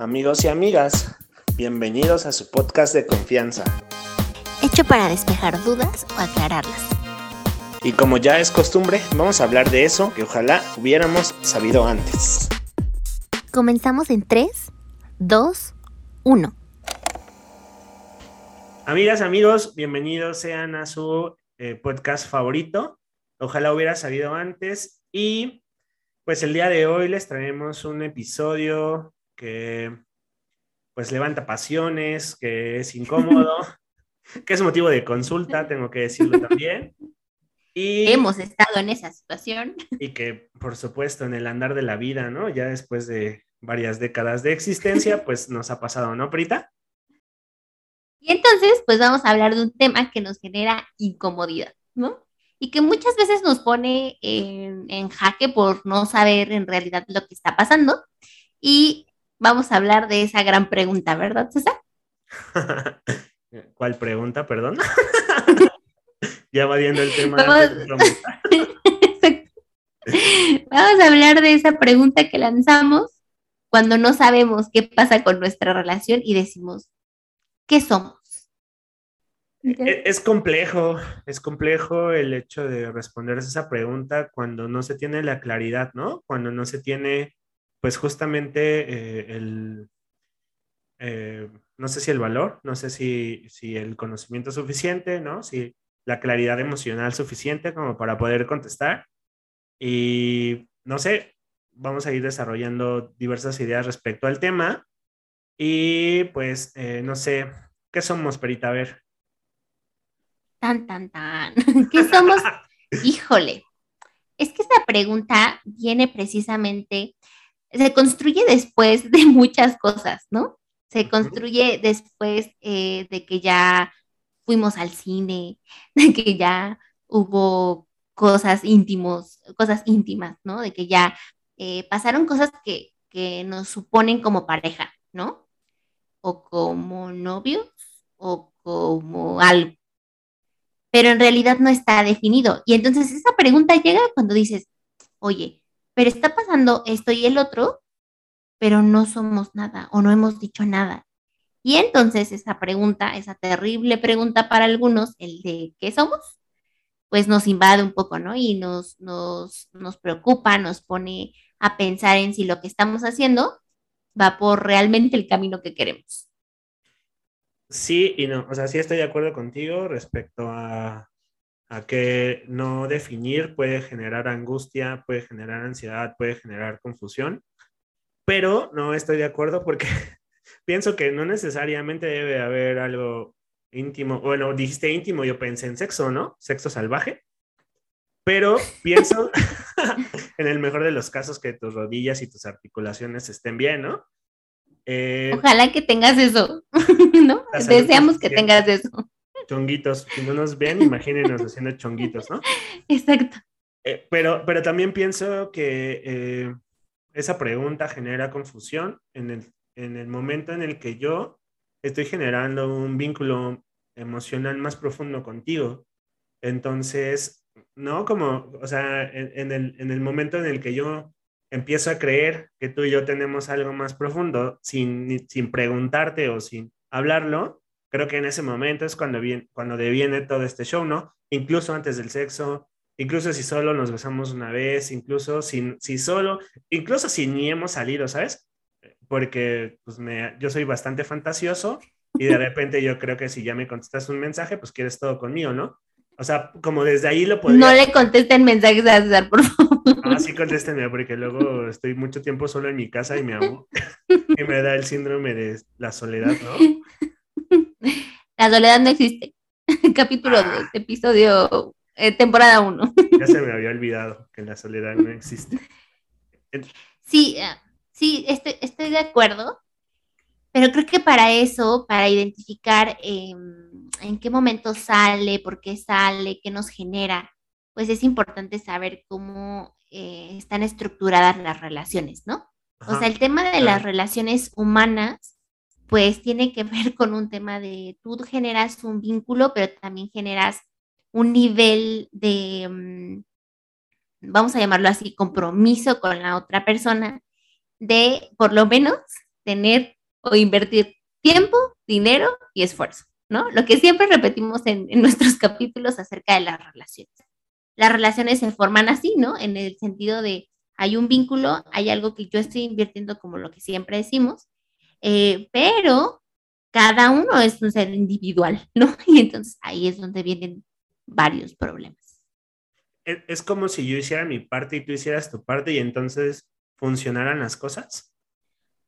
Amigos y amigas, bienvenidos a su podcast de confianza. Hecho para despejar dudas o aclararlas. Y como ya es costumbre, vamos a hablar de eso que ojalá hubiéramos sabido antes. Comenzamos en 3, 2, 1. Amigas, amigos, bienvenidos sean a su eh, podcast favorito. Ojalá hubiera sabido antes. Y pues el día de hoy les traemos un episodio que pues levanta pasiones, que es incómodo, que es motivo de consulta, tengo que decirlo también. Y, Hemos estado en esa situación. Y que, por supuesto, en el andar de la vida, ¿no? Ya después de varias décadas de existencia, pues nos ha pasado, ¿no, Prita? Y entonces, pues vamos a hablar de un tema que nos genera incomodidad, ¿no? Y que muchas veces nos pone en, en jaque por no saber en realidad lo que está pasando. Y vamos a hablar de esa gran pregunta, ¿verdad, César? ¿Cuál pregunta, perdón? ya va viendo el tema. Vamos... a hablar de esa pregunta que lanzamos cuando no sabemos qué pasa con nuestra relación y decimos, ¿qué somos? E-, es complejo, es complejo el hecho de responder esa pregunta cuando no se tiene la claridad, ¿no? Cuando no se tiene pues justamente eh, el, eh, no sé si el valor, no sé si, si el conocimiento suficiente, ¿no? Si la claridad emocional suficiente como para poder contestar. Y no sé, vamos a ir desarrollando diversas ideas respecto al tema. Y pues, eh, no sé, ¿qué somos, Perita? A ver. Tan, tan, tan. ¿Qué somos? Híjole. Es que esta pregunta viene precisamente se construye después de muchas cosas, ¿no? Se construye después eh, de que ya fuimos al cine, de que ya hubo cosas íntimos, cosas íntimas, ¿no? De que ya eh, pasaron cosas que, que nos suponen como pareja, ¿no? O como novios o como algo. Pero en realidad no está definido. Y entonces esa pregunta llega cuando dices, oye, pero está pasando esto y el otro, pero no somos nada o no hemos dicho nada. Y entonces esa pregunta, esa terrible pregunta para algunos, el de ¿qué somos? Pues nos invade un poco, ¿no? Y nos, nos, nos preocupa, nos pone a pensar en si lo que estamos haciendo va por realmente el camino que queremos. Sí y no, o sea, sí estoy de acuerdo contigo respecto a, a que no definir puede generar angustia, puede generar ansiedad, puede generar confusión, pero no estoy de acuerdo porque pienso que no necesariamente debe haber algo íntimo. Bueno, dijiste íntimo, yo pensé en sexo, ¿no? Sexo salvaje. Pero pienso, en el mejor de los casos, que tus rodillas y tus articulaciones estén bien, ¿no? Eh, Ojalá que tengas eso, ¿no? Deseamos que tengas eso chonguitos. Si no nos ven, imagínenos haciendo chonguitos, ¿no? Exacto. Eh, pero, pero también pienso que eh, esa pregunta genera confusión en el, en el momento en el que yo estoy generando un vínculo emocional más profundo contigo. Entonces, ¿no? Como, o sea, en, el, en el momento en el que yo empiezo a creer que tú y yo tenemos algo más profundo sin, sin preguntarte o sin hablarlo, creo que en ese momento es cuando, viene, cuando deviene todo este show, ¿no? Incluso antes del sexo, incluso si solo nos besamos una vez, incluso si, si solo, incluso si ni hemos salido, ¿sabes? Porque pues me, yo soy bastante fantasioso y de repente yo creo que si ya me contestas un mensaje, pues quieres todo conmigo, ¿no? O sea, como desde ahí lo podría... No le contesten mensajes a César, por favor. Ah, sí, contéstenme, porque luego estoy mucho tiempo solo en mi casa y me hago... y me da el síndrome de la soledad, ¿no? La soledad no existe. Capítulo 2, ah. episodio, eh, temporada 1. ya se me había olvidado que la soledad no existe. Sí, eh, sí, estoy, estoy de acuerdo. Pero creo que para eso, para identificar em, en qué momento sale, por qué sale, qué nos genera, pues es importante saber cómo eh, están estructuradas las relaciones, ¿no? o sea, el tema de las relaciones humanas pues tiene que ver con un tema de tú generas un vínculo, pero también generas un nivel de, mm, vamos a llamarlo así, compromiso con la otra persona, de por lo menos tener o invertir tiempo, dinero y esfuerzo, ¿no? Lo que siempre repetimos en, en nuestros capítulos acerca de las relaciones. Las relaciones se forman así, ¿no? En el sentido de hay un vínculo, hay algo que yo estoy invirtiendo como lo que siempre decimos, eh, pero cada uno es un ser individual, ¿no? Y entonces ahí es donde vienen varios problemas. Es como si yo hiciera mi parte y tú hicieras tu parte y entonces funcionaran las cosas.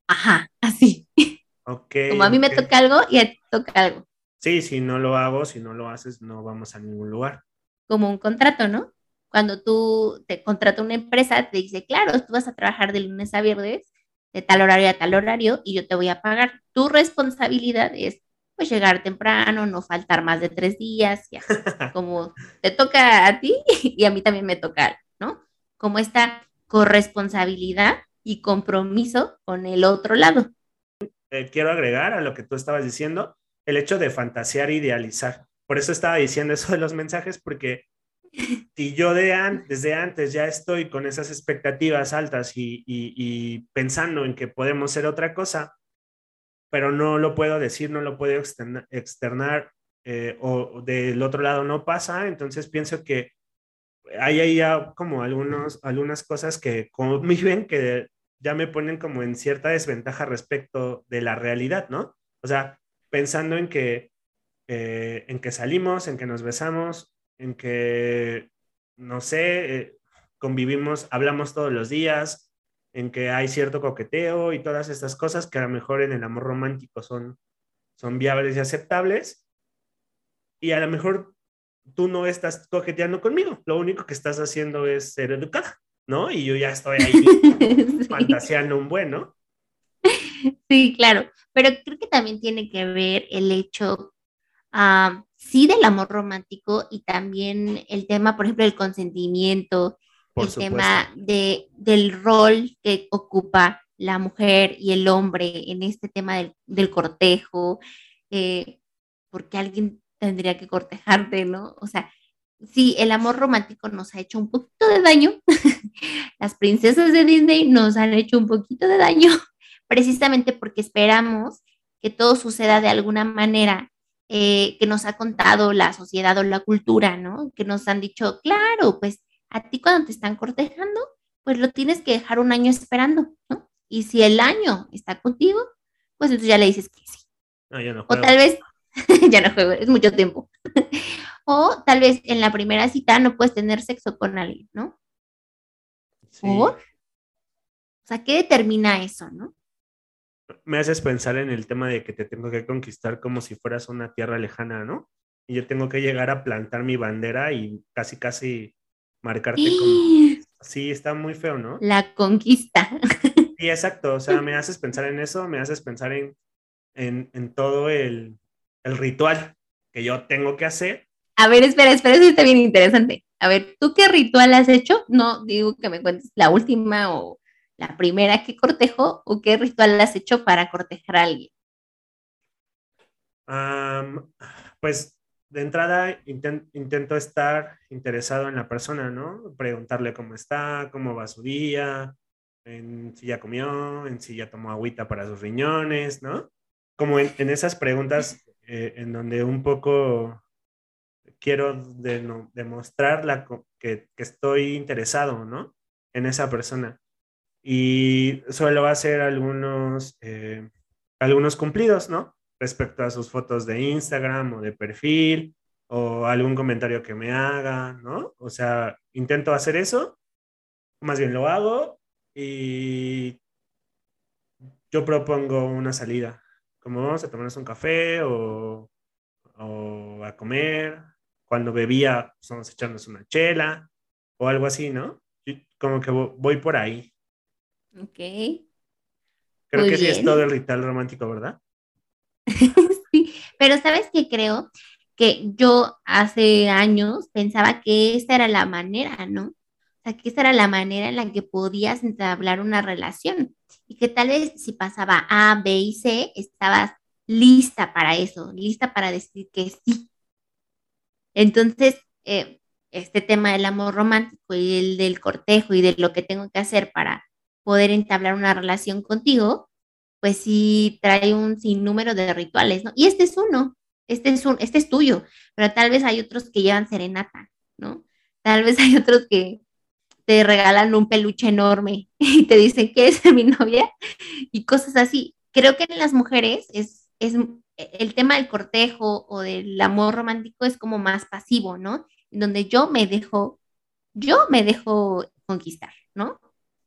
Ajá, así. Ok. Como a mí me toca algo y a ti toca algo. Sí, si no lo hago, si no lo haces, no vamos a ningún lugar. Como un contrato, ¿no? Cuando tú te contrata una empresa, te dice, claro, tú vas a trabajar de lunes a viernes, de tal horario a tal horario, y yo te voy a pagar. Tu responsabilidad es pues llegar temprano, no faltar más de tres días, ya. como te toca a ti y a mí también me toca, ¿no? Como esta corresponsabilidad y compromiso con el otro lado. Eh, quiero agregar a lo que tú estabas diciendo, el hecho de fantasear e idealizar. Por eso estaba diciendo eso de los mensajes, porque si yo de desde antes ya estoy con esas expectativas altas y, pensando en que podemos ser otra cosa, pero no lo puedo decir, no lo puedo externar, eh, o del otro lado no pasa, entonces pienso que hay ahí ya como algunos, algunas cosas que conviven que ya me ponen como en cierta desventaja respecto de la realidad, ¿no? O sea, pensando en que, eh, en que salimos, en que nos besamos, en que, no sé, eh, convivimos, hablamos todos los días, en que hay cierto coqueteo y todas estas cosas que a lo mejor en el amor romántico son, son viables y aceptables. Y a lo mejor tú no estás coqueteando conmigo, lo único que estás haciendo es ser educada, ¿no? Y yo ya estoy ahí fantaseando un buen, ¿no? Sí, claro, pero creo que también tiene que ver el hecho uh, sí del amor romántico y también el tema, por ejemplo, del consentimiento, el tema de, del rol que ocupa la mujer y el hombre en este tema del, del cortejo, eh, porque alguien tendría que cortejarte, ¿no? O sea, sí, el amor romántico nos ha hecho un poquito de daño. Las princesas de Disney nos han hecho un poquito de daño, precisamente porque esperamos que todo suceda de alguna manera eh, que nos ha contado la sociedad o la cultura, ¿no? Que nos han dicho, claro, pues a ti cuando te están cortejando, pues lo tienes que dejar un año esperando, ¿no? Y si el año está contigo, pues entonces ya le dices que sí. No, o tal vez, ya no juego, es mucho tiempo. o tal vez en la primera cita no puedes tener sexo con alguien, ¿no? Sí. O sea, ¿qué determina eso, no? Me haces pensar en el tema de que te tengo que conquistar como si fueras una tierra lejana, ¿no? Y yo tengo que llegar a plantar mi bandera y casi, casi marcarte como... Sí, está muy feo, ¿no? La conquista. Sí, exacto. O sea, me haces pensar en eso, me haces pensar en, en, en todo el, el ritual que yo tengo que hacer. A ver, espera, espera, eso está bien interesante. A ver, ¿tú qué ritual has hecho? No digo que me cuentes la última o la primera que cortejo o qué ritual has hecho para cortejar a alguien? pues de entrada intento estar interesado en la persona, ¿no? Preguntarle cómo está, cómo va su día, en si ya comió, en si ya tomó agüita para sus riñones, ¿no? Como en, esas preguntas eh, en donde un poco quiero demostrar la, que, estoy interesado, ¿no? En esa persona y suelo hacer algunos, eh, algunos cumplidos, ¿no? Respecto a sus fotos de Instagram o de perfil o algún comentario que me haga, ¿no? O sea, intento hacer eso, más bien lo hago y yo propongo una salida, como vamos a tomarnos un café o, o a comer, cuando bebía, pues vamos a echarnos una chela o algo así, ¿no? como que voy por ahí. Ok. Creo que sí es todo el ritual romántico, ¿verdad? sí, pero ¿sabes qué creo? Que yo hace años pensaba que esa era la manera, ¿no? O sea, que esa era la manera en la que podías entablar una relación y que tal vez si pasaba A, B y C, estabas lista para eso, lista para decir que sí. Entonces, eh, este tema del amor romántico y el del cortejo y de lo que tengo que hacer para poder entablar una relación contigo, pues sí trae un sinnúmero de rituales, ¿no? Y este es uno, este es un, este es tuyo, pero tal vez hay otros que llevan serenata, ¿no? Tal vez hay otros que te regalan un peluche enorme y te dicen que es mi novia y cosas así. Creo que en las mujeres es, es el tema del cortejo o del amor romántico es como más pasivo, ¿no? Donde yo me dejo, yo me dejo conquistar, ¿no?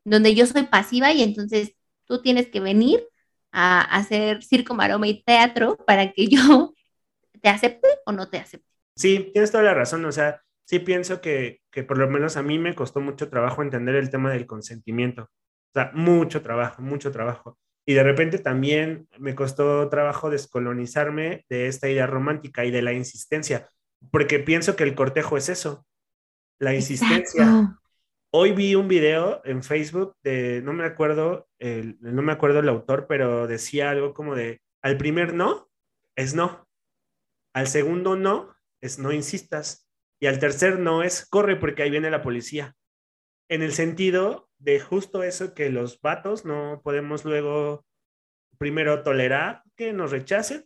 Donde yo soy pasiva y entonces tú tienes que venir a hacer circo, maroma y teatro para que yo te acepte o no te acepte. Sí, tienes toda la razón, o sea, sí pienso que, que por lo menos a mí me costó mucho trabajo entender el tema del consentimiento, o sea, mucho trabajo, mucho trabajo. Y de repente también me costó trabajo descolonizarme de esta idea romántica y de la insistencia, porque pienso que el cortejo es eso, la insistencia. Hoy vi un video en Facebook de, no me acuerdo, el, no me acuerdo el autor, pero decía algo como de, al primer no es no, al segundo no es no insistas y al tercer no es corre porque ahí viene la policía. En el sentido de justo eso que los vatos no podemos luego primero tolerar que nos rechacen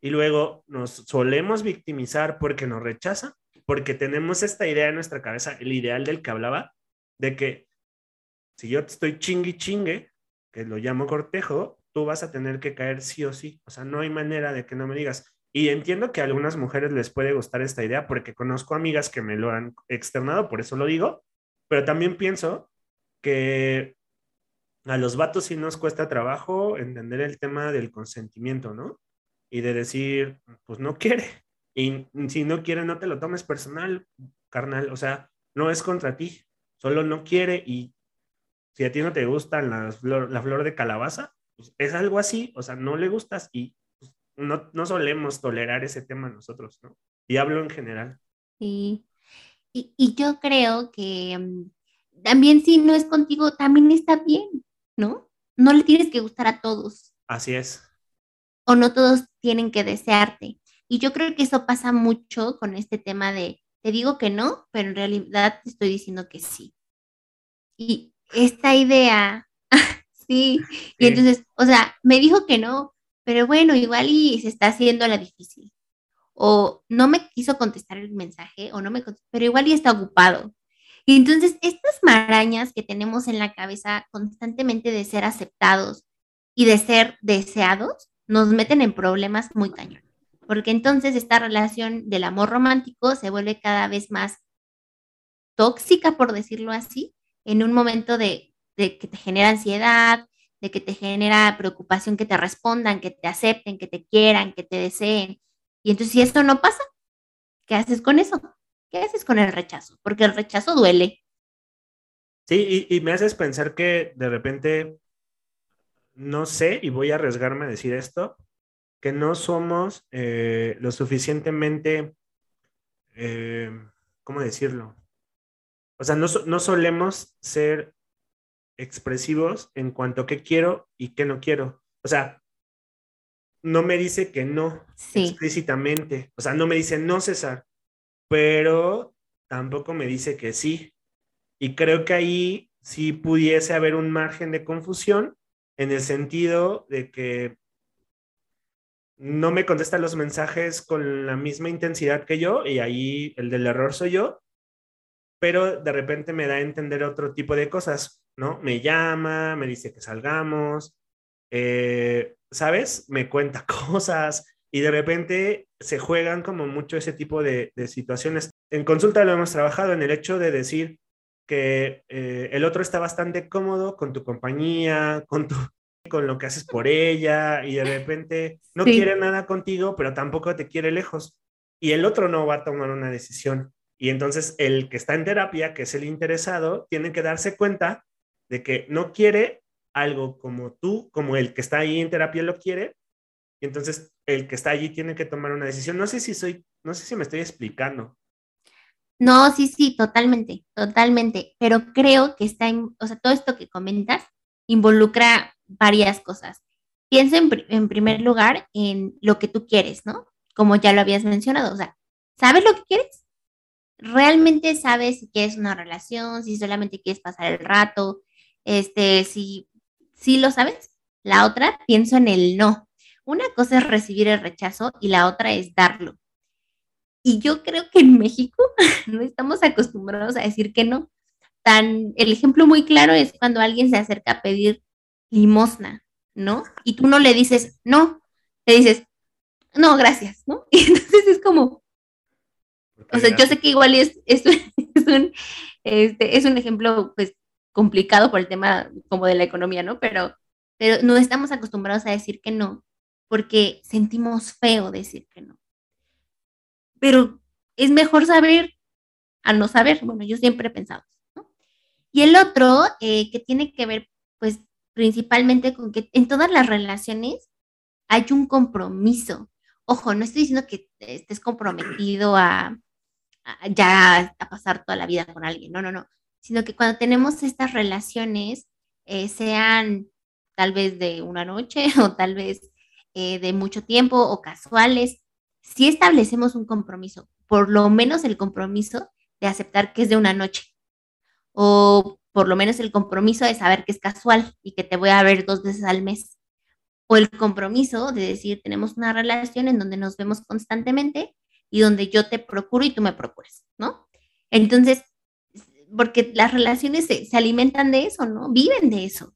y luego nos solemos victimizar porque nos rechazan porque tenemos esta idea en nuestra cabeza, el ideal del que hablaba, de que si yo te estoy chingue chingue, que lo llamo cortejo, tú vas a tener que caer sí o sí. O sea, no hay manera de que no me digas. Y entiendo que a algunas mujeres les puede gustar esta idea porque conozco amigas que me lo han externado, por eso lo digo, pero también pienso que a los vatos sí nos cuesta trabajo entender el tema del consentimiento, ¿no? Y de decir, pues no quiere, y si no quiere, no te lo tomes personal, carnal. O sea, no es contra ti, solo no quiere y si a ti no te gusta la flor de calabaza, pues es algo así, o sea, no le gustas y pues, no, no solemos tolerar ese tema nosotros, ¿no? Y hablo en general. Sí. Y, y yo creo que mm, también si no es contigo, también está bien, ¿no? No le tienes que gustar a todos. Así es. O no todos tienen que desearte. Y yo creo que eso pasa mucho con este tema de, te digo que no, pero en realidad te estoy diciendo que sí. Y esta idea, sí, y entonces, o sea, me dijo que no, pero bueno, igual y se está haciendo la difícil. O no me quiso contestar el mensaje, o no me pero igual y está ocupado. Y entonces, estas marañas que tenemos en la cabeza constantemente de ser aceptados y de ser deseados, nos meten en problemas muy cañones porque entonces esta relación del amor romántico se vuelve cada vez más tóxica, por decirlo así, en un momento de, que te genera ansiedad, de que te genera preocupación que te respondan, que te acepten, que te quieran, que te deseen. Y entonces si esto no pasa, ¿qué haces con eso? ¿Qué haces con el rechazo? Porque el rechazo duele. Sí, y, y me haces pensar que de repente, no sé, y voy a arriesgarme a decir esto, que no somos eh, lo suficientemente, eh, ¿cómo decirlo? O sea, no, no, solemos ser expresivos en cuanto a qué quiero y qué no quiero. O sea, no me dice que no explícitamente. O sea, no me dice no, César, pero tampoco me dice que sí. Y creo que ahí sí pudiese haber un margen de confusión en el sentido de que no me contesta los mensajes con la misma intensidad que yo y ahí el del error soy yo, pero de repente me da a entender otro tipo de cosas, ¿no? Me llama, me dice que salgamos, eh, ¿sabes? Me cuenta cosas y de repente se juegan como mucho ese tipo de, situaciones. En consulta lo hemos trabajado en el hecho de decir que eh, el otro está bastante cómodo con tu compañía, con tu, con lo que haces por ella y de repente no quiere nada contigo, pero tampoco te quiere lejos. Y el otro no va a tomar una decisión. Y entonces el que está en terapia, que es el interesado, tiene que darse cuenta de que no quiere algo como tú, como el que está ahí en terapia lo quiere. Y entonces el que está allí tiene que tomar una decisión. No sé si soy, no sé si me estoy explicando. No, sí, sí, totalmente, totalmente. Pero creo que está en, o sea, todo esto que comentas involucra varias cosas. Piensa en, primer lugar en lo que tú quieres, ¿no? Como ya lo habías mencionado, o sea, ¿sabes lo que quieres? ¿Realmente sabes si quieres una relación, si solamente quieres pasar el rato? Este, si, si lo sabes, La otra, pienso en el no. Una cosa es recibir el rechazo y la otra es darlo. Y yo creo que en México no estamos acostumbrados a decir que no. Tan, el ejemplo muy claro es cuando alguien se acerca a pedir limosna, ¿no? Y tú no le dices no, le dices, no, gracias, ¿no? Y entonces es como, o sea, yo sé que igual es, es, un, este, es un ejemplo, pues, complicado por el tema como de la economía, ¿no? Pero, pero no estamos acostumbrados a decir que no, porque sentimos feo decir que no. Pero es mejor saber a no saber. Bueno, yo siempre he pensado ¿no? Y el otro, eh, que tiene que ver, pues, principalmente con que en todas las relaciones hay un compromiso. Ojo, no estoy diciendo que estés comprometido a, ya a pasar toda la vida con alguien, no, no, no, sino que cuando tenemos estas relaciones, eh, sean tal vez de una noche o tal vez eh, de mucho tiempo o casuales, si establecemos un compromiso, por lo menos el compromiso de aceptar que es de una noche o por lo menos el compromiso de saber que es casual y que te voy a ver dos veces al mes o el compromiso de decir tenemos una relación en donde nos vemos constantemente y donde yo te procuro y tú me procuras, ¿no? Entonces, porque las relaciones se, se alimentan de eso, ¿no? Viven de eso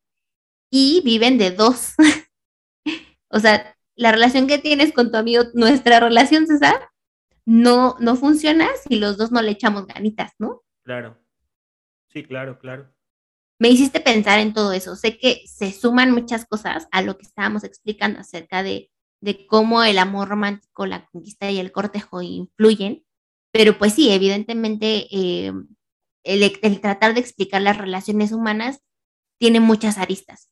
y viven de dos. o sea, la relación que tienes con tu amigo, nuestra relación, César, no, no funciona si los dos no le echamos ganitas, ¿no? Claro. Sí, claro, claro. Me hiciste pensar en todo eso. Sé que se suman muchas cosas a lo que estábamos explicando acerca de, de cómo el amor romántico, la conquista y el cortejo influyen, pero pues sí, evidentemente eh, el, tratar de explicar las relaciones humanas tiene muchas aristas.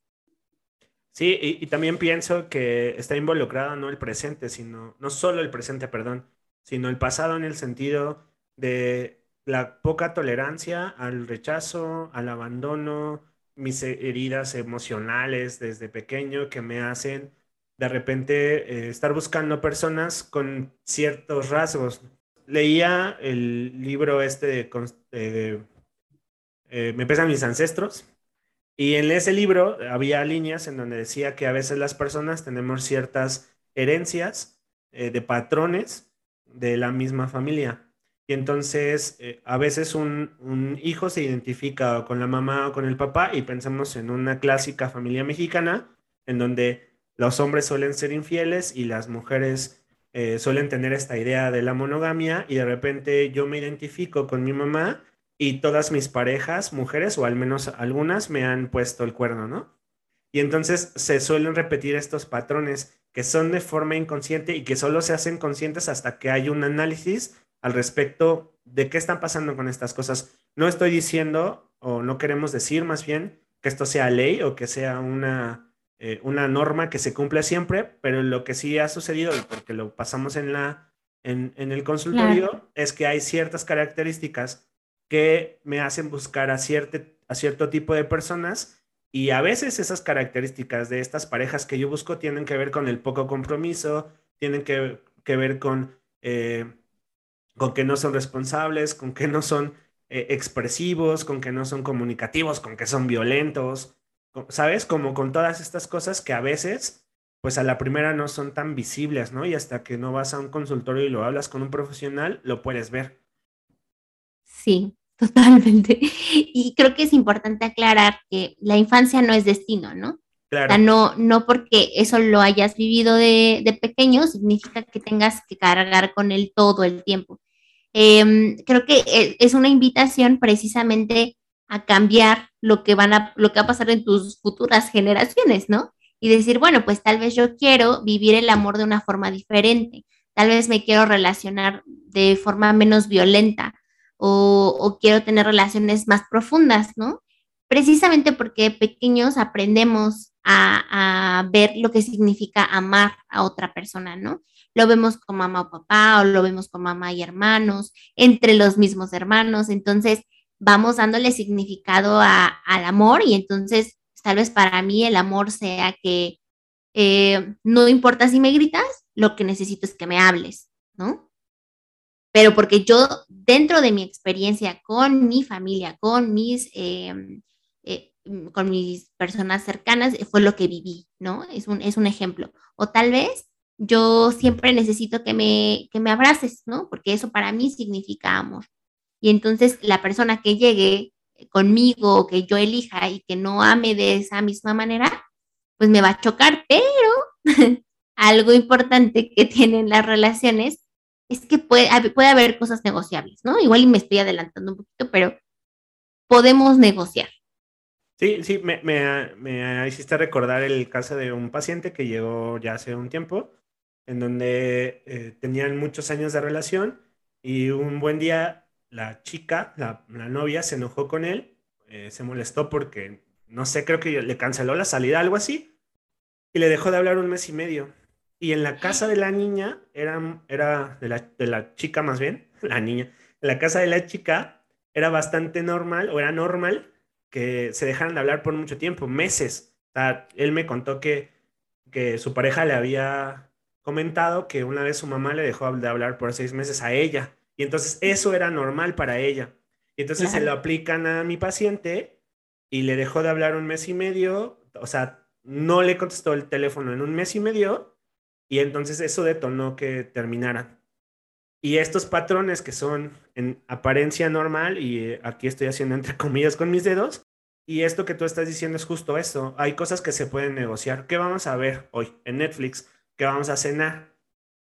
Sí, y, también pienso que está involucrado no el presente, sino, no solo el presente, perdón, sino el pasado en el sentido de la poca tolerancia al rechazo, al abandono, mis heridas emocionales desde pequeño que me hacen de repente eh, estar buscando personas con ciertos rasgos. Leía el libro este de, eh, Me pesan mis ancestros y en ese libro había líneas en donde decía que a veces las personas tenemos ciertas herencias eh, de patrones de la misma familia. Y entonces eh, a veces un, hijo se identifica con la mamá o con el papá y pensamos en una clásica familia mexicana en donde los hombres suelen ser infieles y las mujeres eh, suelen tener esta idea de la monogamia y de repente yo me identifico con mi mamá y todas mis parejas, mujeres o al menos algunas, me han puesto el cuerno, ¿no? Y entonces se suelen repetir estos patrones que son de forma inconsciente y que solo se hacen conscientes hasta que hay un análisis al respecto de qué están pasando con estas cosas. No estoy diciendo, o no queremos decir más bien, que esto sea ley o que sea una, eh, una norma que se cumple siempre, pero lo que sí ha sucedido, porque lo pasamos en, la, en, el consultorio, es que hay ciertas características que me hacen buscar a, a cierto tipo de personas y a veces esas características de estas parejas que yo busco tienen que ver con el poco compromiso, tienen que, ver con, eh, con que no son responsables, con que no son eh, expresivos, con que no son comunicativos, con que son violentos, ¿sabes? Como con todas estas cosas que a veces, pues a la primera no son tan visibles, ¿no? Y hasta que no vas a un consultorio y lo hablas con un profesional, lo puedes ver. Sí, Totalmente. Y creo que es importante aclarar que la infancia no es destino, ¿no? Claro. O sea, no, no porque eso lo hayas vivido de, de, pequeño significa que tengas que cargar con él todo el tiempo. Em, creo que e, es una invitación precisamente a cambiar lo que, van a, lo que va a pasar en tus futuras generaciones, ¿no? Y decir, bueno, pues tal vez yo quiero vivir el amor de una forma diferente, tal vez me quiero relacionar de forma menos violenta, o, quiero tener relaciones más profundas, ¿no? Precisamente porque pequeños aprendemos a, ver lo que significa amar a otra persona, ¿no? Lo vemos con mamá o papá, o lo vemos con mamá y hermanos, entre los mismos hermanos, entonces vamos dándole significado al amor y entonces tal vez para mí el amor sea que eh, no importa si me gritas, lo que necesito es que me hables, ¿no? pero porque yo dentro de mi experiencia con mi familia, con mis, em, eh, con mis personas cercanas, fue lo que viví, ¿no? Es un, es un ejemplo. O tal vez yo siempre necesito que me, que me abraces, ¿no? Porque eso para mí significa amor. Y entonces la persona que llegue conmigo que yo elija y que no ame de esa misma manera, pues me va a chocar, pero algo importante que tienen las relaciones es que puede, puede haber cosas negociables, ¿no? Igual y me estoy adelantando un poquito, pero podemos negociar. Sí, sí, me, me, hiciste recordar el caso de un paciente que llegó ya hace un tiempo, en donde eh, tenían muchos años de relación y un buen día la chica, la, novia, se enojó con él, eh, se molestó porque, no sé, creo que le canceló la salida, algo así, y le dejó de hablar un mes y medio. Y en la casa de la niña, era, era de, la, de la chica más bien, la niña, en la casa de la chica era bastante normal, o era normal, que se dejaran de hablar por mucho tiempo, meses. Él me contó que, que su pareja le había comentado que una vez su mamá le dejó de hablar por seis meses a ella. Y entonces eso era normal para ella. Y entonces se lo aplican a mi paciente y le dejó de hablar un mes y medio, o sea, no le contestó el teléfono en un mes y medio y entonces eso detonó que terminaran. Y estos patrones que son en apariencia normal, y eh, aquí estoy haciendo entre comillas con mis dedos, y esto que tú estás diciendo es justo eso. Hay cosas que se pueden negociar. ¿Qué vamos a ver hoy en Netflix? ¿Qué vamos a cenar?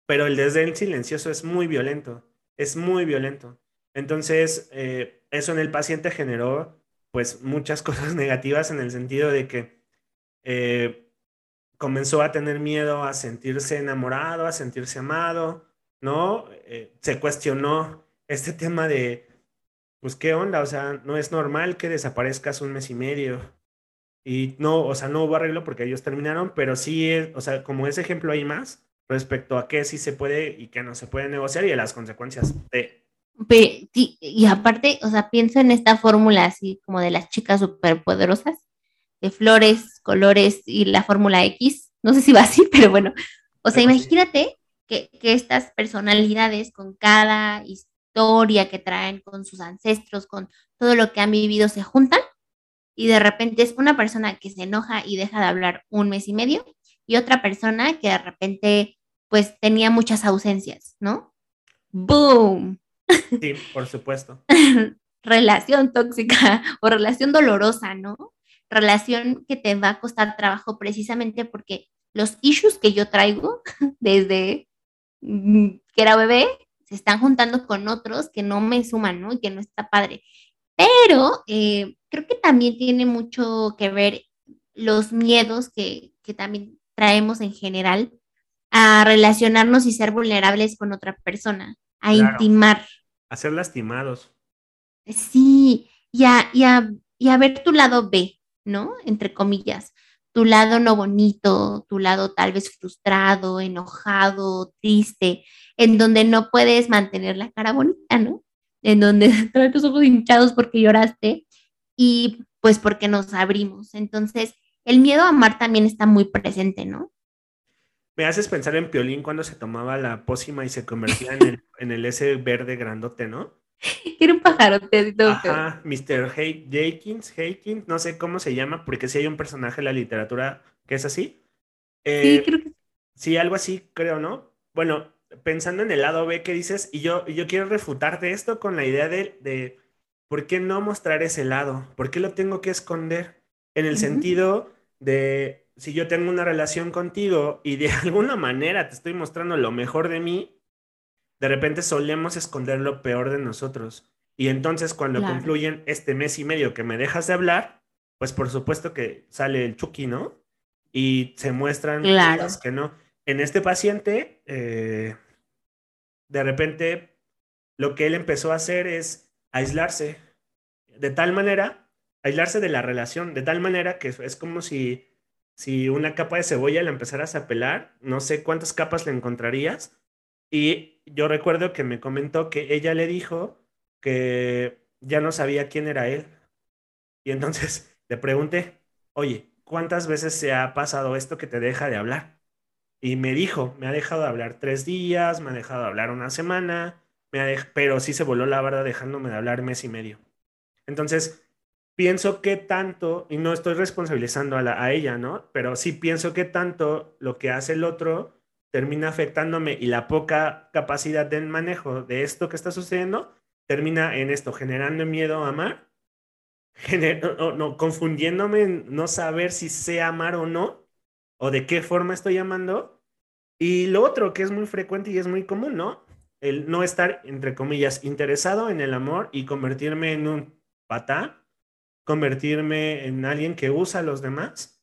Pero el desdén silencioso es muy violento es muy violento. Entonces, eh, eso en el paciente generó pues muchas cosas negativas en el sentido de que eh, comenzó a tener miedo a sentirse enamorado, a sentirse amado, ¿no? Eh, se cuestionó este tema de, pues, ¿qué onda? O sea, no es normal que desaparezcas un mes y medio. Y no, o sea, no hubo arreglo porque ellos terminaron, pero sí, o sea, como ese ejemplo hay más, respecto a qué sí se puede y qué no se puede negociar y a las consecuencias de... y aparte, o sea, pienso en esta fórmula así como de las chicas superpoderosas, de flores, colores y la fórmula X. No sé si va así, pero bueno. O sea, imagínate que, que estas personalidades con cada historia que traen, con sus ancestros, con todo lo que han vivido, se juntan y de repente es una persona que se enoja y deja de hablar un mes y medio y otra persona que de repente pues tenía muchas ausencias, ¿no? ¡Boom! Sí, por supuesto. relación tóxica o relación dolorosa, ¿no? Relación que te va a costar trabajo precisamente porque los issues que yo traigo desde que era bebé se están juntando con otros que no me suman, ¿no? Y que no está padre. Pero eh, creo que también tiene mucho que ver los miedos que, que también traemos en general a relacionarnos y ser vulnerables con otra persona, a intimar. A ser lastimados. Sí, y a, y, a, ver tu lado B, ¿no? Entre comillas, tu lado no bonito, tu lado tal vez frustrado, enojado, triste, en donde no puedes mantener la cara bonita, ¿no? En donde traes tus ojos hinchados porque lloraste y pues porque nos abrimos. Entonces, el miedo a amar también está muy presente, ¿no? Me haces pensar en Piolín cuando se tomaba la pócima y se convertía en el, en el ese verde grandote, ¿no? Era un pajarote. Ajá, Mr. Jenkins, Jenkins, no sé cómo se llama, porque sí hay un personaje en la literatura que es así. sí, eh, creo que sí. algo así, creo, ¿no? Bueno, pensando en el lado B que dices, y yo, yo quiero refutarte esto con la idea de, de ¿por qué no mostrar ese lado? ¿Por qué lo tengo que esconder? En el sentido de si yo tengo una relación contigo y de alguna manera te estoy mostrando lo mejor de mí, de repente solemos esconder lo peor de nosotros. Y entonces cuando concluyen este mes y medio que me dejas de hablar, pues por supuesto que sale el chucky, ¿no? Y se muestran cosas que no. En este paciente, eh, de repente, lo que él empezó a hacer es aislarse de tal manera, aislarse de la relación, de tal manera que es como si si una capa de cebolla la empezaras a pelar, no sé cuántas capas le encontrarías. Y yo recuerdo que me comentó que ella le dijo que ya no sabía quién era él. Y entonces le pregunté, oye, ¿cuántas veces se ha pasado esto que te deja de hablar? Y me dijo, me ha dejado de hablar tres días, me ha dejado de hablar una semana, pero sí se voló la verdad dejándome de hablar mes y medio. Entonces, pienso que tanto, y no estoy responsabilizando a, ella, ¿no? Pero sí pienso que tanto lo que hace el otro termina afectándome y la poca capacidad del manejo de esto que está sucediendo termina en esto, generando miedo a amar, no, no, confundiéndome en no saber si sé amar o no, o de qué forma estoy amando. Y lo otro que es muy frecuente y es muy común, ¿no? El no estar, entre comillas, interesado en el amor y convertirme en un patán convertirme en alguien que usa a los demás.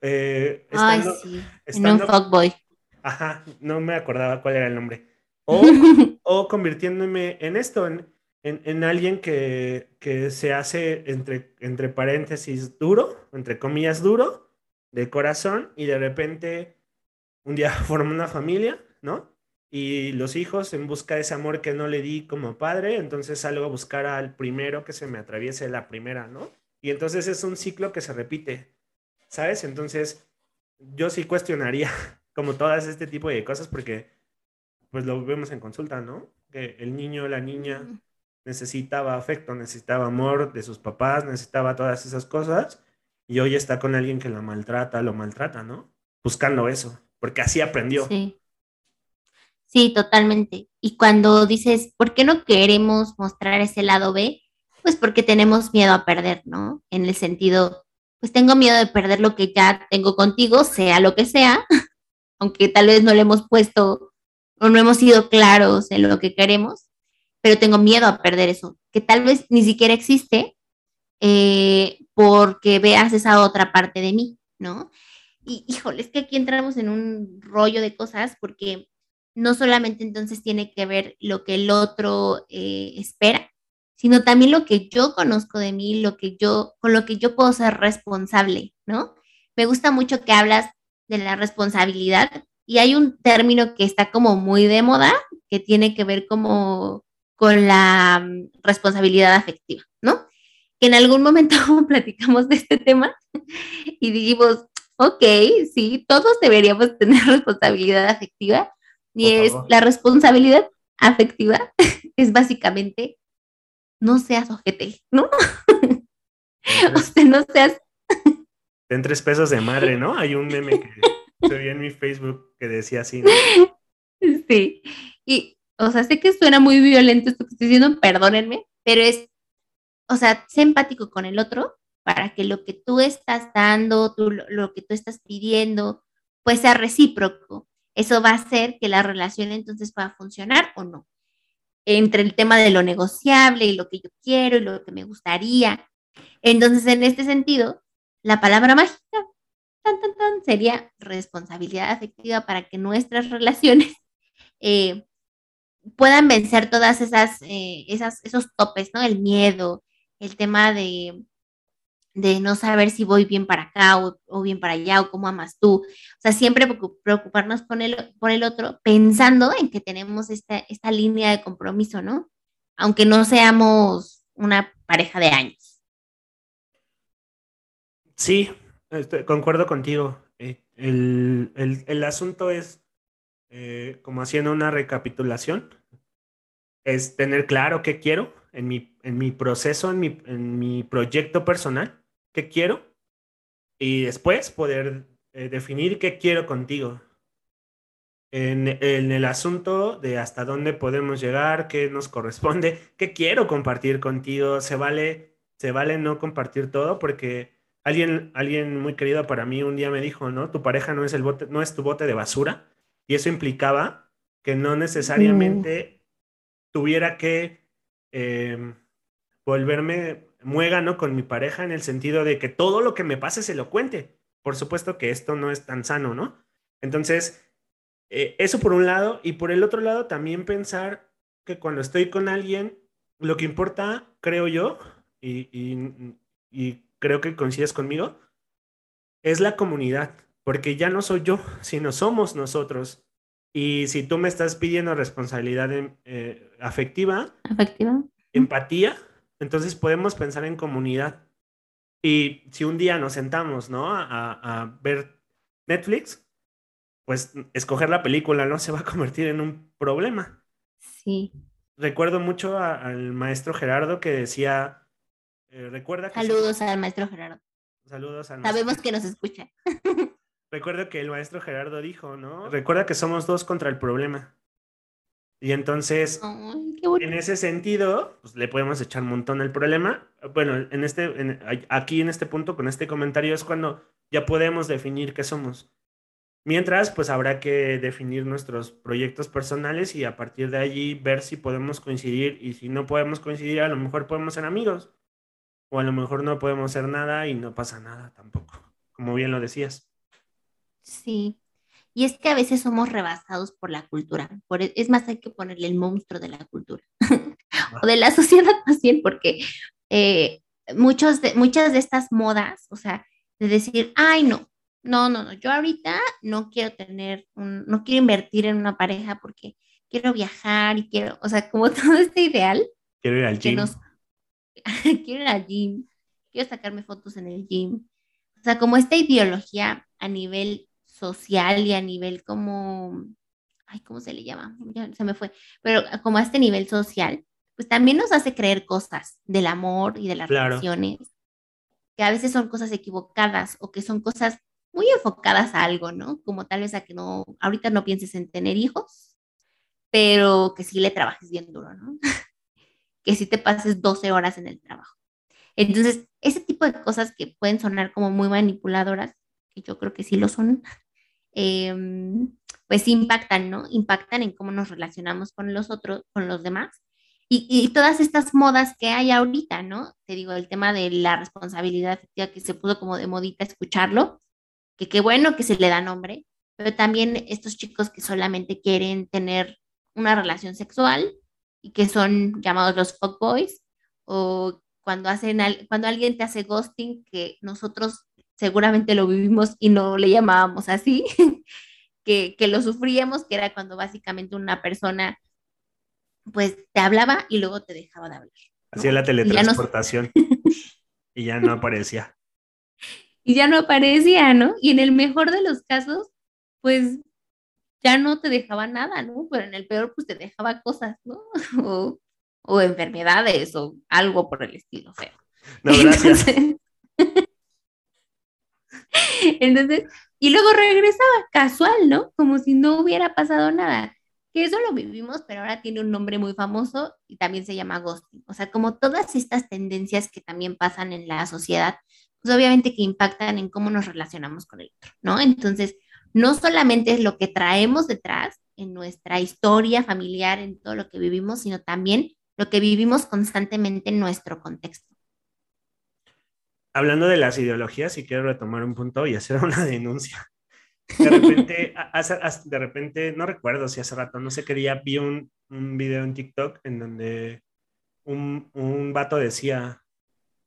Eh, Ay, sí. en un fuckboy. Ajá, no me acordaba cuál era el nombre. O, convirtiéndome en esto, en, en, alguien que, que, se hace entre, entre paréntesis duro, entre comillas duro, de corazón, y de repente un día forma una familia, ¿no? Y los hijos en busca de ese amor que no le di como padre, entonces salgo a buscar al primero que se me atraviese la primera, ¿no? Y entonces es un ciclo que se repite, ¿sabes? Entonces yo sí cuestionaría como todas este tipo de cosas porque pues lo vemos en consulta, ¿no? Que el niño o la niña necesitaba afecto, necesitaba amor de sus papás, necesitaba todas esas cosas y hoy está con alguien que la maltrata, lo maltrata, ¿no? Buscando eso, porque así aprendió. Sí. Sí, totalmente. Y cuando dices, ¿por qué no queremos mostrar ese lado B? Pues porque tenemos miedo a perder, ¿no? En el sentido, pues tengo miedo de perder lo que ya tengo contigo, sea lo que sea, aunque tal vez no le hemos puesto o no hemos sido claros en lo que queremos, pero tengo miedo a perder eso, que tal vez ni siquiera existe eh, porque veas esa otra parte de mí, ¿no? Y híjole, es que aquí entramos en un rollo de cosas porque no solamente entonces tiene que ver lo que el otro eh, espera, sino también lo que yo conozco de mí, lo que yo, con lo que yo puedo ser responsable, ¿no? Me gusta mucho que hablas de la responsabilidad y hay un término que está como muy de moda, que tiene que ver como con la mm, responsabilidad afectiva, ¿no? Que en algún momento platicamos de este tema y dijimos, ok, sí, todos deberíamos tener responsabilidad afectiva, y es la responsabilidad afectiva, es básicamente no seas ojete, ¿no? o sea, no seas. En tres pesos de madre, ¿no? Hay un meme que se vi en mi Facebook que decía así, ¿no? Sí. Y, o sea, sé que suena muy violento esto que estoy diciendo, perdónenme, pero es, o sea, sé empático con el otro para que lo que tú estás dando, tú, lo que tú estás pidiendo, pues sea recíproco. Eso va a hacer que la relación entonces pueda funcionar o no. Entre el tema de lo negociable y lo que yo quiero y lo que me gustaría. Entonces, en este sentido, la palabra mágica tan, tan, tan, sería responsabilidad afectiva para que nuestras relaciones eh, puedan vencer todas esas, eh, esas, esos topes, ¿no? El miedo, el tema de de no saber si voy bien para acá o, bien para allá o cómo amas tú. O sea, siempre preocuparnos por el, por el otro pensando en que tenemos esta, esta línea de compromiso, ¿no? Aunque no seamos una pareja de años. Sí, concuerdo contigo. Eh, el, asunto es, eh, como haciendo una recapitulación, es tener claro qué quiero en mi, en mi proceso, en mi, en mi proyecto personal qué quiero y después poder eh, definir qué quiero contigo. En, el asunto de hasta dónde podemos llegar, qué nos corresponde, qué quiero compartir contigo, se vale, se vale no compartir todo porque alguien, alguien muy querido para mí un día me dijo, ¿no? Tu pareja no es, el bote, no es tu bote de basura y eso implicaba que no necesariamente tuviera que em, volverme muégano con mi pareja en el sentido de que todo lo que me pase se lo cuente. Por supuesto que esto no es tan sano, ¿no? Entonces, eh, eso por un lado, y por el otro lado también pensar que cuando estoy con alguien, lo que importa, creo yo, y, y creo que coincides conmigo, es la comunidad, porque ya no soy yo, sino somos nosotros. Y si tú me estás pidiendo responsabilidad eh, afectiva, afectiva, empatía, entonces podemos pensar en comunidad. Y si un día nos sentamos, ¿no? A, ver Netflix, pues escoger la película no se va a convertir en un problema. Sí. Recuerdo mucho al maestro Gerardo que decía Eh, recuerda que Saludos al maestro Gerardo. Saludos al Sabemos que nos escucha. Recuerdo que el maestro Gerardo dijo, ¿no? Recuerda que somos dos contra el problema. Y entonces, en ese sentido, pues le podemos echar un montón el problema. Bueno, en este, aquí en este punto, con este comentario, es cuando ya podemos definir qué somos. Mientras, pues habrá que definir nuestros proyectos personales y a partir de allí ver si podemos coincidir y si no podemos coincidir, a lo mejor podemos ser amigos. O a lo mejor no podemos hacer nada y no pasa nada tampoco, como bien lo decías. Sí, y es que a veces somos rebasados por la cultura. Por, e, es más, hay que ponerle el monstruo de la cultura o de la sociedad más bien, porque eh, muchos de, muchas de estas modas, o sea, de decir, ay, no, no, no, no, yo ahorita no quiero tener, un, no quiero invertir en una pareja porque quiero viajar y quiero, o sea, como todo este ideal. Quiero ir al gym. quiero ir al gym, quiero sacarme fotos en el gym. O sea, como esta ideología a nivel social y a nivel como, ay, ¿cómo se le llama? Ya se me fue, pero como a este nivel social, pues también nos hace creer cosas del amor y de las relaciones, que a veces son cosas equivocadas o que son cosas muy enfocadas a algo, ¿no? Como tal vez a que no, ahorita no pienses en tener hijos, pero que sí le trabajes bien duro, ¿no? que sí te pases 12 horas en el trabajo. Entonces, ese tipo de cosas que pueden sonar como muy manipuladoras, que yo creo que sí lo son, Em, pues impactan, ¿no? Impactan en cómo nos relacionamos con los otros, con los demás. Y, todas estas modas que hay ahorita, ¿no? Te digo, el tema de la responsabilidad efectiva que se pudo como de modita escucharlo, que qué bueno que se le da nombre, pero también estos chicos que solamente quieren tener una relación sexual y que son llamados los fuckboys, o cuando, hacen, cuando alguien te hace ghosting, que nosotros seguramente lo vivimos y no le llamábamos así, que, lo sufríamos, que era cuando básicamente una persona pues te hablaba y luego te dejaba de hablar. Hacía la teletransportación y ya no aparecía. Y ya no aparecía, ¿no? Y en el mejor de los casos, pues ya no te dejaba nada, ¿no? Pero en el peor, pues te dejaba cosas, ¿no? O, o enfermedades o algo por el estilo feo. No, gracias. Entonces, y luego regresaba casual, ¿no? Como si no hubiera pasado nada. Que eso lo vivimos, pero ahora tiene un nombre muy famoso y también se llama ghosting. O sea, como todas estas tendencias que también pasan en la sociedad, pues obviamente que impactan en cómo nos relacionamos con el otro, ¿no? Entonces, no solamente es lo que traemos detrás en nuestra historia familiar, en todo lo que vivimos, sino también lo que vivimos constantemente en nuestro contexto hablando de las ideologías, y quiero retomar un punto y hacer una denuncia. De repente, de repente, no recuerdo si hace rato, no sé qué día, vi un, un video en TikTok en donde un, un vato decía,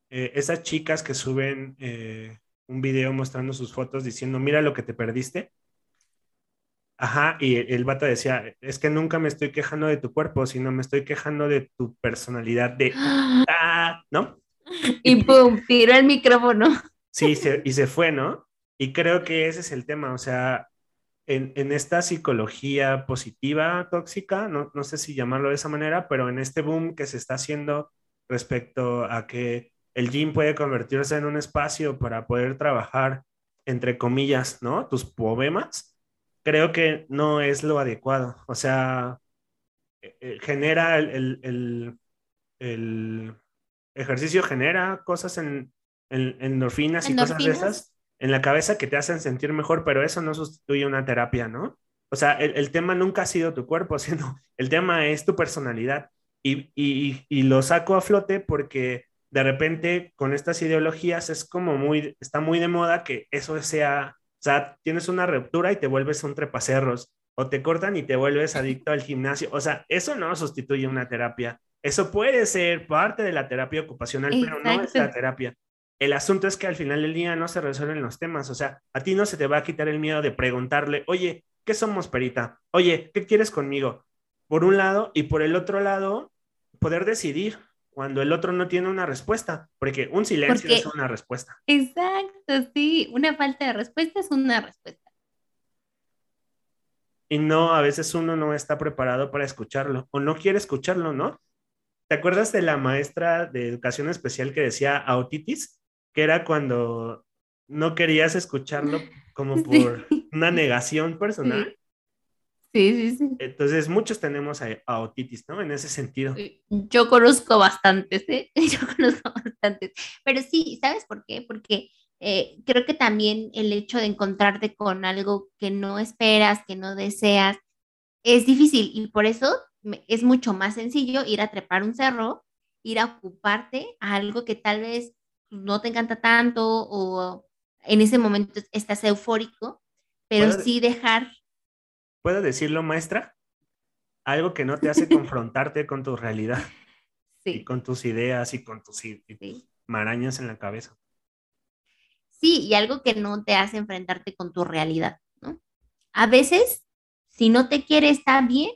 eh, esas chicas que suben eh, un video mostrando sus fotos diciendo, mira lo que te perdiste. Ajá, y el, vato decía, es que nunca me estoy quejando de tu cuerpo, sino me estoy quejando de tu personalidad, de, ah, ¿no? Y pum, tiró el micrófono. Sí, y se fue, ¿no? Y creo que ese es el tema, o sea, en, en esta psicología positiva, tóxica, no, no sé si llamarlo de esa manera, pero en este boom que se está haciendo respecto a que el gym puede convertirse en un espacio para poder trabajar, entre comillas, ¿no? Tus problemas, creo que no es lo adecuado. O sea, eh, eh, genera el, el ejercicio genera cosas en, endorfinas y cosas de esas en la cabeza que te hacen sentir mejor, pero eso no sustituye una terapia, ¿no? O sea, el, tema nunca ha sido tu cuerpo, sino el tema es tu personalidad. Y, y, lo saco a flote porque de repente con estas ideologías es como muy, está muy de moda que eso sea, o sea, tienes una ruptura y te vuelves un trepacerros, o te cortan y te vuelves adicto al gimnasio. O sea, eso no sustituye una terapia. Eso puede ser parte de la terapia ocupacional, pero no es la terapia. El asunto es que al final del día no se resuelven los temas. O sea, a ti no se te va a quitar el miedo de preguntarle, oye, ¿qué somos, Perita? Oye, ¿qué quieres conmigo? Por un lado, y por el otro lado, poder decidir cuando el otro no tiene una respuesta, porque un silencio es una respuesta. Exacto, sí, una falta de respuesta es una respuesta. Y no, a veces uno no está preparado para escucharlo o no quiere escucharlo, ¿no? ¿Te acuerdas de la maestra de educación especial que decía autitis? Que era cuando no querías escucharlo como por una negación personal. Sí, sí, sí. Entonces, muchos tenemos autitis, ¿no? En ese sentido. Yo conozco bastantes, ¿eh? Yo conozco bastantes. Pero sí, ¿sabes por qué? Porque eh, creo que también el hecho de encontrarte con algo que no esperas, que no deseas, es difícil y por eso es mucho más sencillo ir a trepar un cerro, ir a ocuparte a algo que tal vez no te encanta tanto o en ese momento estás eufórico, pero sí dejar. ¿Puedo decirlo, maestra? Algo que no te hace confrontarte con tu realidad. Y con tus ideas y con tus, marañas en la cabeza. Sí, y algo que no te hace enfrentarte con tu realidad, ¿no? A veces, si no te quiere, está bien,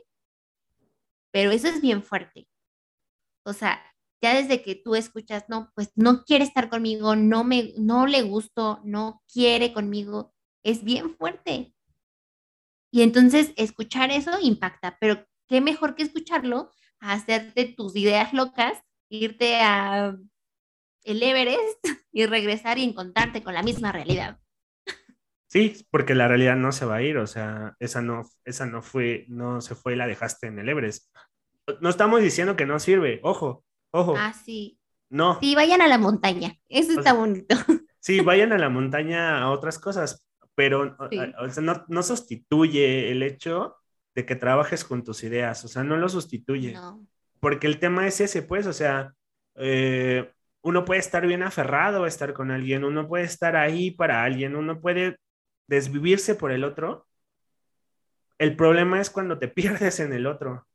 pero eso es bien fuerte. O sea, ya desde que tú escuchas, no, pues no quiere estar conmigo, no me, no le gusto, no quiere conmigo, es bien fuerte. Y entonces escuchar eso impacta, pero qué mejor que escucharlo hacerte tus ideas locas, irte a el Everest y regresar y encontrarte con la misma realidad. Sí, porque la realidad no se va a ir, o sea, esa no, esa no fue, no se fue y la dejaste en el Everest. No estamos diciendo que no sirve, ojo, ojo. Ah, sí. No. Sí, vayan a la montaña, eso está bonito. Sí, vayan a la montaña a otras cosas, pero no, no, sustituye el hecho de que trabajes con tus ideas, o sea, no lo sustituye. No. Porque el tema es ese, pues, o sea, eh, uno puede estar bien aferrado a estar con alguien, uno puede estar ahí para alguien, uno puede desvivirse por el otro, el problema es cuando te pierdes en el otro.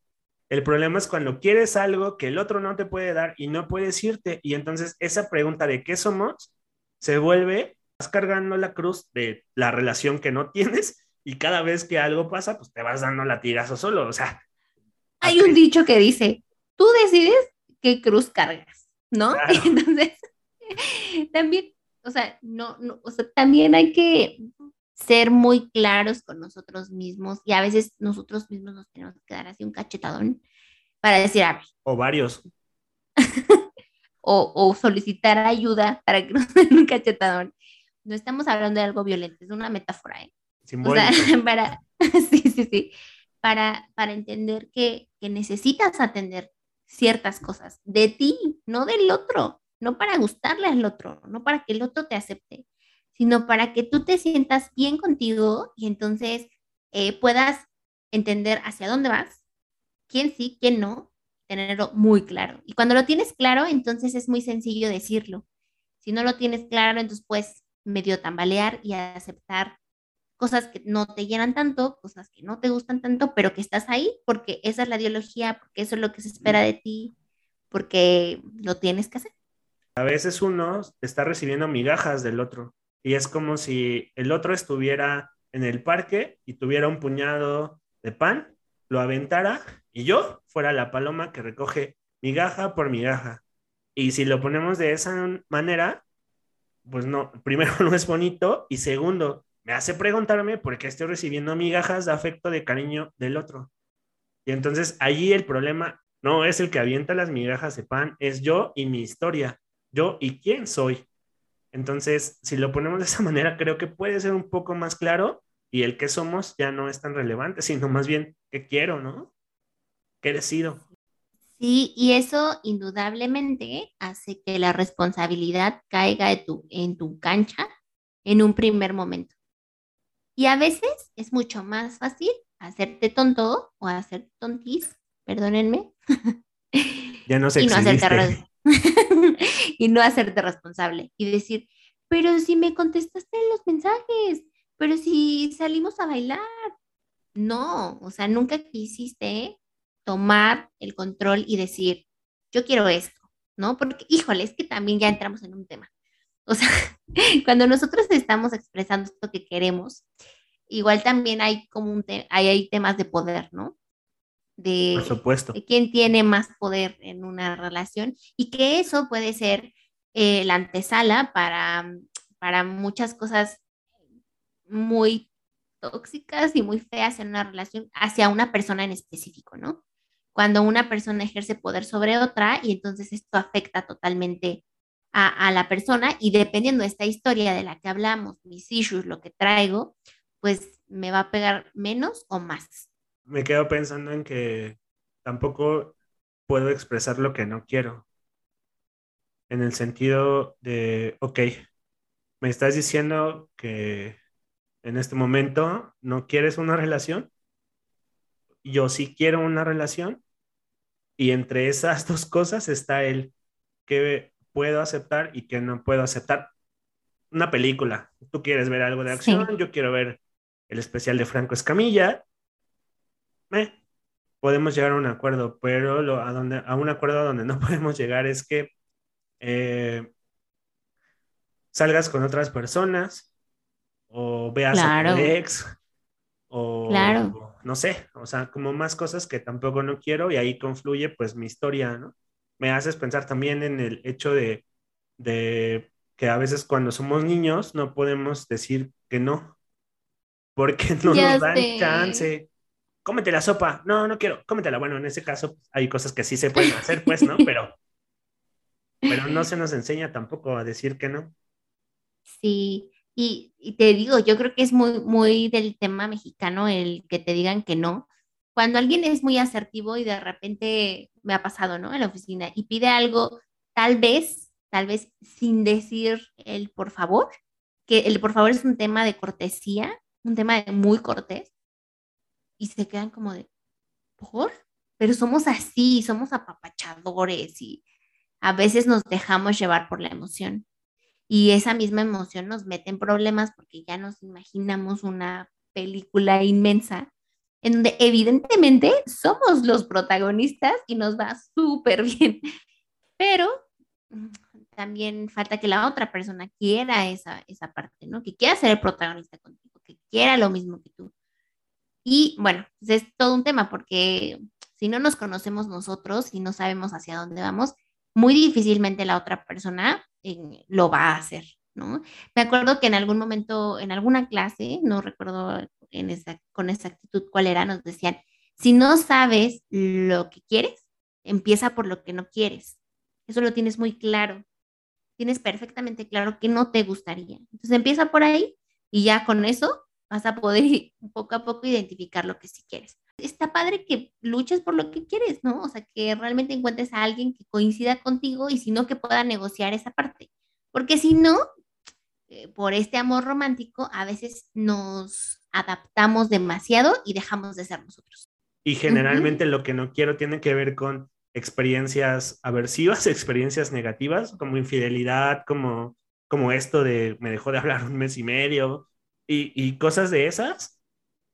El problema es cuando quieres algo que el otro no te puede dar y no puedes irte. Y entonces esa pregunta de qué somos se vuelve, vas cargando la cruz de la relación que no tienes y cada vez que algo pasa, pues te vas dando latigazo solo. O sea. Hay un dicho que dice, tú decides qué cruz cargas, ¿no? Entonces, también, o sea, no, no, o sea, también hay que ser muy claros con nosotros mismos y a veces nosotros mismos nos tenemos que dar así un cachetadón para decir, a ver. O varios. o, solicitar ayuda para que nos den un cachetadón. No estamos hablando de algo violento, es una metáfora, ¿eh? O sea, para, sí, sí, sí, para, para entender que, que necesitas atender ciertas cosas de ti, no del otro, no para gustarle al otro, no para que el otro te acepte, sino para que tú te sientas bien contigo y entonces eh, puedas entender hacia dónde vas, quién sí, quién no, tenerlo muy claro. Y cuando lo tienes claro, entonces es muy sencillo decirlo. Si no lo tienes claro, entonces puedes medio tambalear y aceptar cosas que no te llenan tanto, cosas que no te gustan tanto, pero que estás ahí porque esa es la ideología, porque eso es lo que se espera de ti, porque lo tienes que hacer. A veces uno está recibiendo migajas del otro y es como si el otro estuviera en el parque y tuviera un puñado de pan, lo aventara y yo fuera la paloma que recoge migaja por migaja. Y si lo ponemos de esa manera, pues no, primero no es bonito y segundo, me hace preguntarme por qué estoy recibiendo migajas de afecto, de cariño del otro. Y entonces allí el problema no es el que avienta las migajas de pan, es yo y mi historia, yo y quién soy. Entonces, si lo ponemos de esa manera, creo que puede ser un poco más claro y el que somos ya no es tan relevante, sino más bien qué quiero, ¿no? ¿Qué decido? Sí, y eso indudablemente hace que la responsabilidad caiga tu, en tu cancha en un primer momento. Y a veces es mucho más fácil hacerte tonto o hacerte tontis, perdónenme. Ya no sé. y no hacerte y no hacerte responsable y decir, pero si me contestaste los mensajes, pero si salimos a bailar. No, o sea, nunca quisiste tomar el control y decir, yo quiero esto, ¿no? Porque, híjole, es que también ya entramos en un tema. O sea, cuando nosotros estamos expresando esto que queremos, igual también hay como un hay, hay temas de poder, ¿no? De, supuesto. quién tiene más poder en una relación y que eso puede ser eh, la antesala para, para muchas cosas muy tóxicas y muy feas en una relación hacia una persona en específico, ¿no? cuando una persona ejerce poder sobre otra y entonces esto afecta totalmente a, la persona y dependiendo de esta historia de la que hablamos, mis issues, lo que traigo, pues me va a pegar menos o más. Me quedo pensando en que tampoco puedo expresar lo que no quiero. En el sentido de, ok, me estás diciendo que en este momento no quieres una relación. Yo sí quiero una relación. Y entre esas dos cosas está el que puedo aceptar y que no puedo aceptar. Una película. Tú quieres ver algo de acción, yo quiero ver el especial de Franco Escamilla. Eh, podemos llegar a un acuerdo, pero lo, a, donde, a un acuerdo donde no podemos llegar es que eh, salgas con otras personas o veas a tu ex o no sé, o sea, como más cosas que tampoco no quiero y ahí confluye pues mi historia, ¿no? Me haces pensar también en el hecho de, de que a veces cuando somos niños no podemos decir que no, porque no nos dan chance. Cómete la sopa. No, no quiero. Cómetela. Bueno, en ese caso hay cosas que sí se pueden hacer, pues, ¿no? Pero, pero no se nos enseña tampoco a decir que no. Sí, y, te digo, yo creo que es muy, muy del tema mexicano el que te digan que no. Cuando alguien es muy asertivo y de repente me ha pasado, ¿no? En la oficina y pide algo, tal vez, tal vez sin decir el por favor, que el por favor es un tema de cortesía, un tema muy cortés, y se quedan como de, ¿por? Pero somos así, somos apapachadores y a veces nos dejamos llevar por la emoción y esa misma emoción nos mete en problemas porque ya nos imaginamos una película inmensa en donde evidentemente somos los protagonistas y nos va súper bien, pero también falta que la otra persona quiera esa, esa parte, ¿no? Que quiera ser el protagonista contigo, que quiera lo mismo que tú. Y bueno, pues es todo un tema porque si no nos conocemos nosotros y no sabemos hacia dónde vamos, muy difícilmente la otra persona lo va a hacer, ¿no? Me acuerdo que en algún momento, en alguna clase, no recuerdo en esa, con exactitud cuál era, nos decían, si no sabes lo que quieres, empieza por lo que no quieres. Eso lo tienes muy claro. Tienes perfectamente claro que no te gustaría. Entonces empieza por ahí y ya con eso vas a poder poco a poco identificar lo que sí quieres está padre que luches por lo que quieres, ¿no? O sea, que realmente encuentres a alguien que coincida contigo y si no, que pueda negociar esa parte. Porque si no, eh, por este amor romántico, a veces nos adaptamos demasiado y dejamos de ser nosotros. Y generalmente lo que no quiero tiene que ver con experiencias aversivas, experiencias negativas, como infidelidad, como, como esto de me dejó de hablar un mes y medio y, cosas de esas.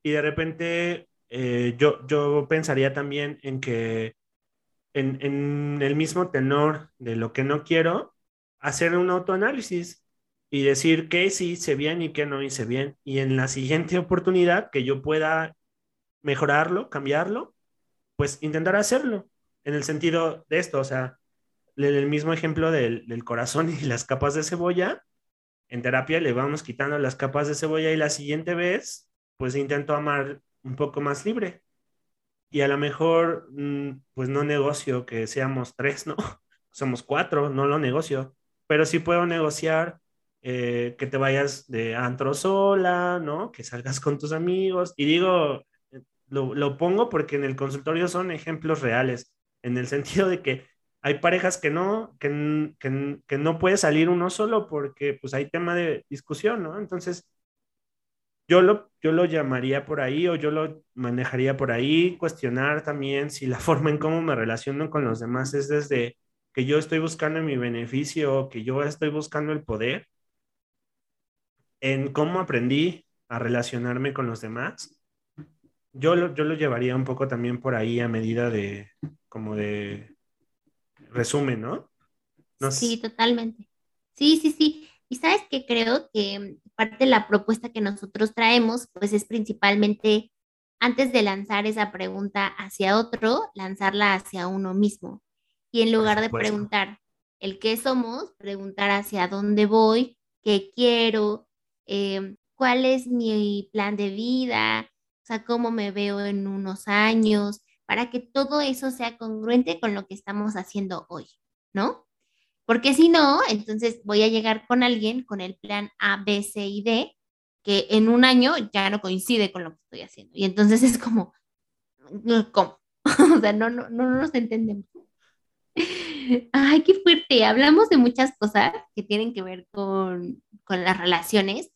Y de repente eh, yo, yo pensaría también en que en, el mismo tenor de lo que no quiero, hacer un autoanálisis y decir qué sí hice bien y qué no hice bien. Y en la siguiente oportunidad que yo pueda mejorarlo, cambiarlo, pues intentar hacerlo. En el sentido de esto, o sea, el mismo ejemplo del, del corazón y las capas de cebolla, en terapia le vamos quitando las capas de cebolla y la siguiente vez, pues intento amar un poco más libre. Y a lo mejor, mm, pues no negocio que seamos tres, ¿no? Somos cuatro, no lo negocio, pero sí puedo negociar eh, que te vayas de antro sola, ¿no? Que salgas con tus amigos. Y digo, eh, lo, pongo porque en el consultorio son ejemplos reales, en el sentido de que hay parejas que no, que, que, que no puede salir uno solo porque pues hay tema de discusión, ¿no? Entonces, yo lo, yo lo llamaría por ahí o yo lo manejaría por ahí, cuestionar también si la forma en cómo me relaciono con los demás es desde que yo estoy buscando mi beneficio, que yo estoy buscando el poder, en cómo aprendí a relacionarme con los demás. Yo lo, yo lo llevaría un poco también por ahí a medida de, como de resumen, ¿no? sí, totalmente. Sí, sí, sí. Y sabes que creo que parte de la propuesta que nosotros traemos, pues es principalmente antes de lanzar esa pregunta hacia otro, lanzarla hacia uno mismo. Y en lugar de preguntar el qué somos, preguntar hacia dónde voy, qué quiero, eh, cuál es mi plan de vida, o sea, cómo me veo en unos años, para que todo eso sea congruente con lo que estamos haciendo hoy, ¿no? Porque si no, entonces voy a llegar con alguien con el plan A, B, C y D, que en un año ya no coincide con lo que estoy haciendo. Y entonces es como, ¿cómo? o sea, no, no, no nos entendemos. Ay, qué fuerte. Hablamos de muchas cosas que tienen que ver con, con las relaciones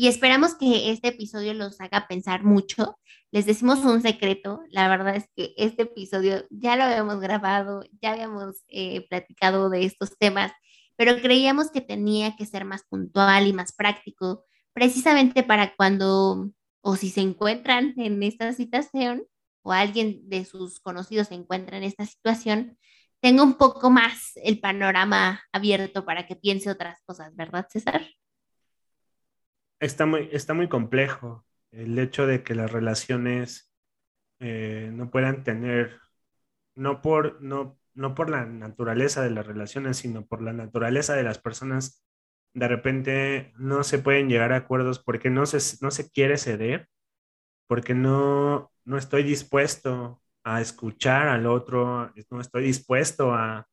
y esperamos que este episodio los haga pensar mucho. Les decimos un secreto, la verdad es que este episodio ya lo habíamos grabado, ya habíamos eh, platicado de estos temas, pero creíamos que tenía que ser más puntual y más práctico, precisamente para cuando o si se encuentran en esta situación o alguien de sus conocidos se encuentra en esta situación, tenga un poco más el panorama abierto para que piense otras cosas, ¿verdad, César? Está muy, está muy complejo el hecho de que las relaciones eh, no puedan tener, no por, no, no por la naturaleza de las relaciones, sino por la naturaleza de las personas, de repente no se pueden llegar a acuerdos porque no se, no se quiere ceder, porque no, no estoy dispuesto a escuchar al otro, no estoy dispuesto a,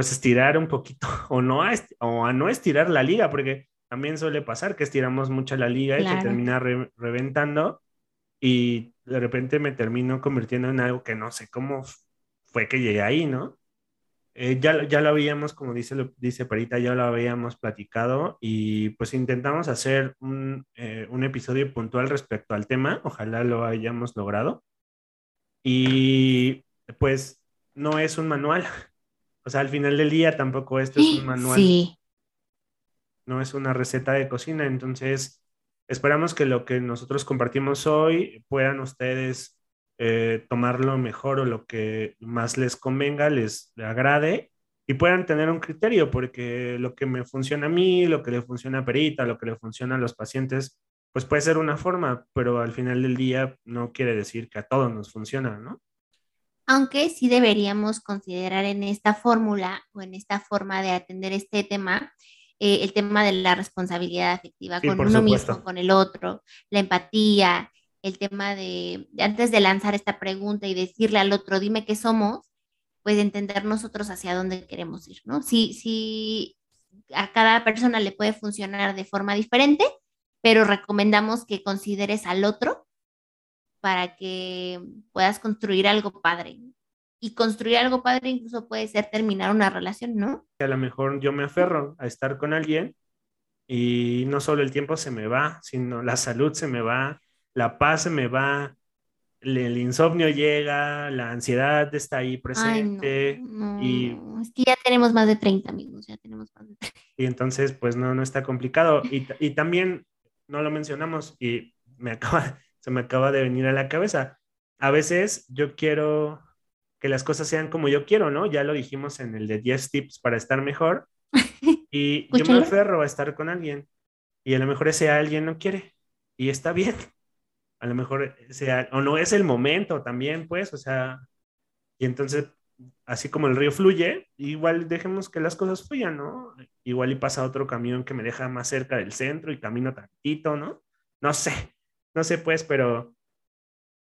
pues estirar un poquito o no a, o a no estirar la liga, porque también suele pasar que estiramos mucho la liga y que termina reventando y de repente me termino convirtiendo en algo que no sé cómo fue que llegué ahí, ¿no? Eh, ya, ya lo habíamos, como dice, dice Perita, ya lo habíamos platicado y pues intentamos hacer un, eh, un episodio puntual respecto al tema, ojalá lo hayamos logrado. Y pues no es un manual, o sea, al final del día tampoco esto es un manual. Sí. No es una receta de cocina, entonces esperamos que lo que nosotros compartimos hoy puedan ustedes eh, tomarlo mejor o lo que más les convenga, les agrade y puedan tener un criterio, porque lo que me funciona a mí, lo que le funciona a Perita, lo que le funciona a los pacientes, pues puede ser una forma, pero al final del día no quiere decir que a todos nos funciona, ¿no? Aunque sí deberíamos considerar en esta fórmula o en esta forma de atender este tema, eh, el tema de la responsabilidad afectiva con uno mismo, con el otro, la empatía, el tema de, antes de lanzar esta pregunta y decirle al otro, dime qué somos, pues entender nosotros hacia dónde queremos ir, ¿no? Si, si a cada persona le puede funcionar de forma diferente, pero recomendamos que consideres al otro para que puedas construir algo padre. Y construir algo padre incluso puede ser terminar una relación, ¿no? A lo mejor yo me aferro a estar con alguien y no solo el tiempo se me va, sino la salud se me va, la paz se me va, el, insomnio llega, la ansiedad está ahí presente. y, es que ya tenemos más de 30 amigos, ya tenemos más de 30. Y entonces, pues no, no está complicado. Y, y también, no lo mencionamos y me acaba, se me acaba de venir a la cabeza. A veces yo quiero que las cosas sean como yo quiero, ¿no? Ya lo dijimos en el de 10 tips para estar mejor. Y yo me aferro a estar con alguien y a lo mejor ese alguien no quiere y está bien a lo mejor sea, o no es el momento también, pues, o sea, y entonces, así como el río fluye, igual dejemos que las cosas fluyan, ¿no? Igual y pasa otro camión que me deja más cerca del centro y camino tantito, ¿no? No sé, no sé, pues, pero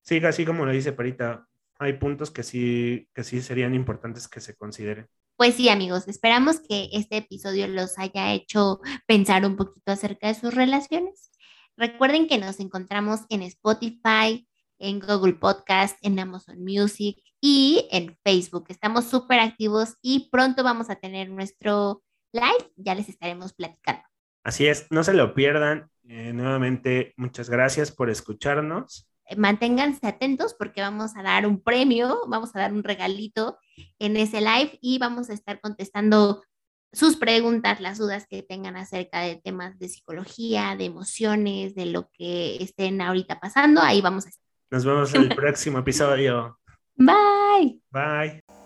sí, así como lo dice Parita, hay puntos que sí, que sí serían importantes que se consideren. Pues sí, amigos, esperamos que este episodio los haya hecho pensar un poquito acerca de sus relaciones Recuerden que nos encontramos en Spotify, en Google Podcast, en Amazon Music y en Facebook. Estamos súper activos y pronto vamos a tener nuestro live. Ya les estaremos platicando. Así es, no se lo pierdan. Eh, nuevamente, muchas gracias por escucharnos. Manténganse atentos porque vamos a dar un premio, vamos a dar un regalito en ese live y vamos a estar contestando sus preguntas, las dudas que tengan acerca de temas de psicología, de emociones, de lo que estén ahorita pasando. Ahí vamos a estar. Nos vemos en el próximo episodio. Bye. Bye.